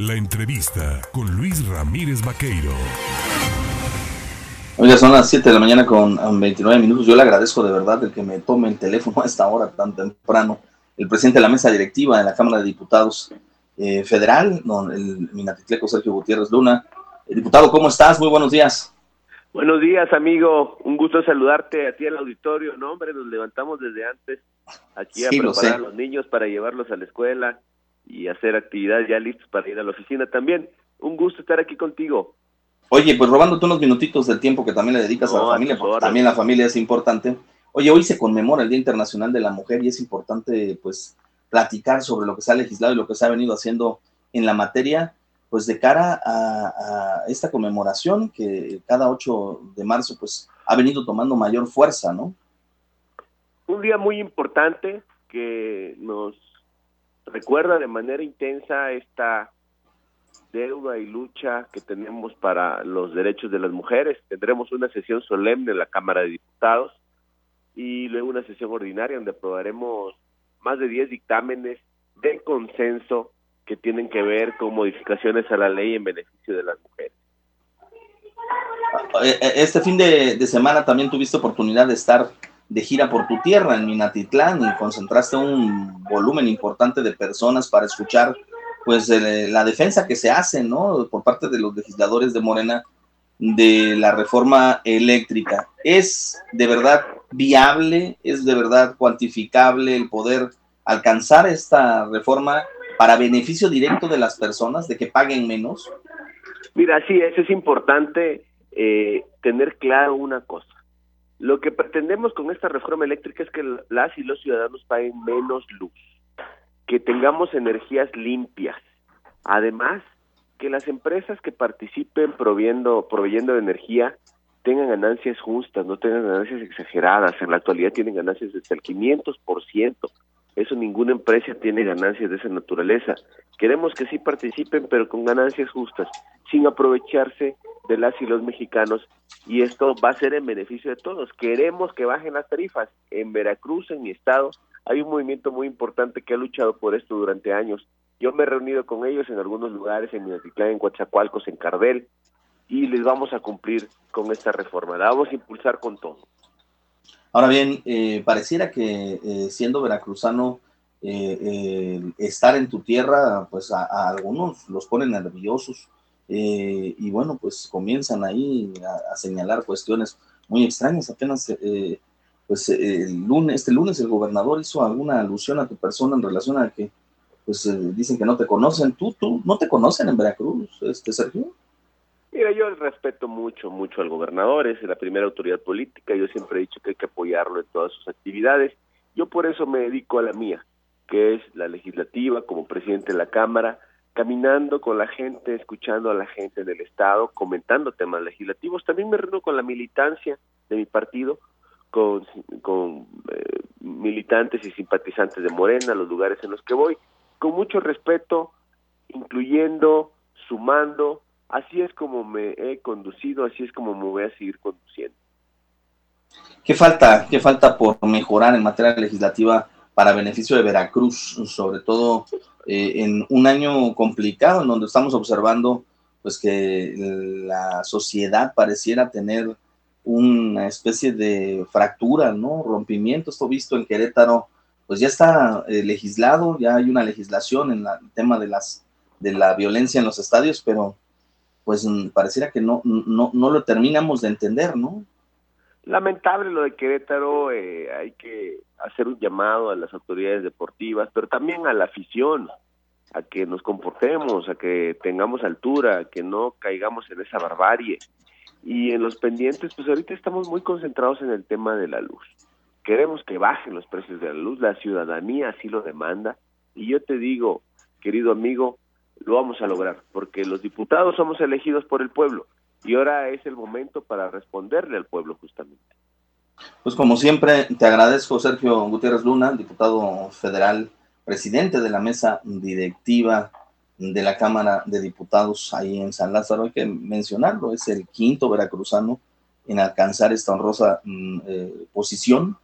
La entrevista con Luis Ramírez Vaqueiro. Oiga, son las 7 de la mañana con 29 minutos. Yo le agradezco de verdad el que me tome el teléfono a esta hora tan temprano. El presidente de la mesa directiva de la Cámara de Diputados eh, Federal, don el Minatitleco Sergio Gutiérrez Luna. Eh, diputado, ¿cómo estás? Muy buenos días. Buenos días, amigo. Un gusto saludarte a ti al auditorio. No, hombre, nos levantamos desde antes aquí a preparar a los niños para llevarlos a la escuela y hacer actividades ya listos para ir a la oficina también. Un gusto estar aquí contigo. Oye, pues robándote unos minutitos del tiempo que también le dedicas a la familia, porque también la familia es importante. Oye, hoy se conmemora el Día Internacional de la Mujer y es importante, pues, platicar sobre lo que se ha legislado y lo que se ha venido haciendo en la materia, pues, de cara a, esta conmemoración que cada 8 de marzo, pues, ha venido tomando mayor fuerza, ¿no? Un día muy importante que nos recuerda de manera intensa esta deuda y lucha que tenemos para los derechos de las mujeres. Tendremos una sesión solemne en la Cámara de Diputados y luego una sesión ordinaria donde aprobaremos más de 10 dictámenes de consenso que tienen que ver con modificaciones a la ley en beneficio de las mujeres. Eh, eh, este fin de, semana también tuviste oportunidad de estar de gira por tu tierra en Minatitlán y concentraste un volumen importante de personas para escuchar pues la defensa que se hace, ¿no? Por parte de los legisladores de Morena de la reforma eléctrica. ¿Es de verdad viable, es de verdad cuantificable el poder alcanzar esta reforma para beneficio directo de las personas, de que paguen menos? Mira, sí, es importante eh, tener claro una cosa. Lo que pretendemos con esta reforma eléctrica es que las y los ciudadanos paguen menos luz, que tengamos energías limpias. Además, que las empresas que participen proveyendo, proveyendo de energía tengan ganancias justas, no tengan ganancias exageradas. En la actualidad tienen ganancias desde el 500%. Eso ninguna empresa tiene ganancias de esa naturaleza. Queremos que sí participen, pero con ganancias justas, sin aprovecharse de las y los mexicanos. Y esto va a ser en beneficio de todos. Queremos que bajen las tarifas. En Veracruz, en mi estado, hay un movimiento muy importante que ha luchado por esto durante años. Yo me he reunido con ellos en algunos lugares, en Minatitlán, en Coatzacoalcos, en Cardel, y les vamos a cumplir con esta reforma. La vamos a impulsar con todo. Ahora bien, eh, pareciera que eh, siendo veracruzano, eh, estar en tu tierra, pues a, algunos los ponen nerviosos y bueno, pues comienzan ahí a, señalar cuestiones muy extrañas. Apenas, pues el lunes, este lunes el gobernador hizo alguna alusión a tu persona en relación a que, pues dicen que no te conocen. ¿Tú, tú, no te conocen en Veracruz, este Sergio? Mira, yo respeto mucho, mucho al gobernador, es la primera autoridad política, yo siempre he dicho que hay que apoyarlo en todas sus actividades, yo por eso me dedico a la mía, que es la legislativa, como presidente de la Cámara, caminando con la gente, escuchando a la gente del Estado, comentando temas legislativos, también me reúno con la militancia de mi partido, con, eh, militantes y simpatizantes de Morena, los lugares en los que voy, con mucho respeto, incluyendo, sumando, Así es como me he conducido, así es como me voy a seguir conduciendo. ¿Qué falta, qué falta por mejorar en materia legislativa para beneficio de Veracruz, sobre todo eh, en un año complicado en donde estamos observando pues que la sociedad pareciera tener una especie de fractura, ¿no? Rompimiento, esto visto en Querétaro, pues ya está eh, legislado, ya hay una legislación en el tema de las de la violencia en los estadios, pero pues pareciera que no, no, no lo terminamos de entender, ¿no? Lamentable lo de Querétaro, eh, hay que hacer un llamado a las autoridades deportivas, pero también a la afición, a que nos comportemos, a que tengamos altura, a que no caigamos en esa barbarie. Y en los pendientes, pues ahorita estamos muy concentrados en el tema de la luz. Queremos que bajen los precios de la luz, la ciudadanía así lo demanda. Y yo te digo, querido amigo, lo vamos a lograr, porque los diputados somos elegidos por el pueblo y ahora es el momento para responderle al pueblo justamente. Pues como siempre, te agradezco Sergio Gutiérrez Luna, diputado federal, presidente de la mesa directiva de la Cámara de Diputados ahí en San Lázaro. Hay que mencionarlo, es el quinto veracruzano en alcanzar esta honrosa mm, eh, posición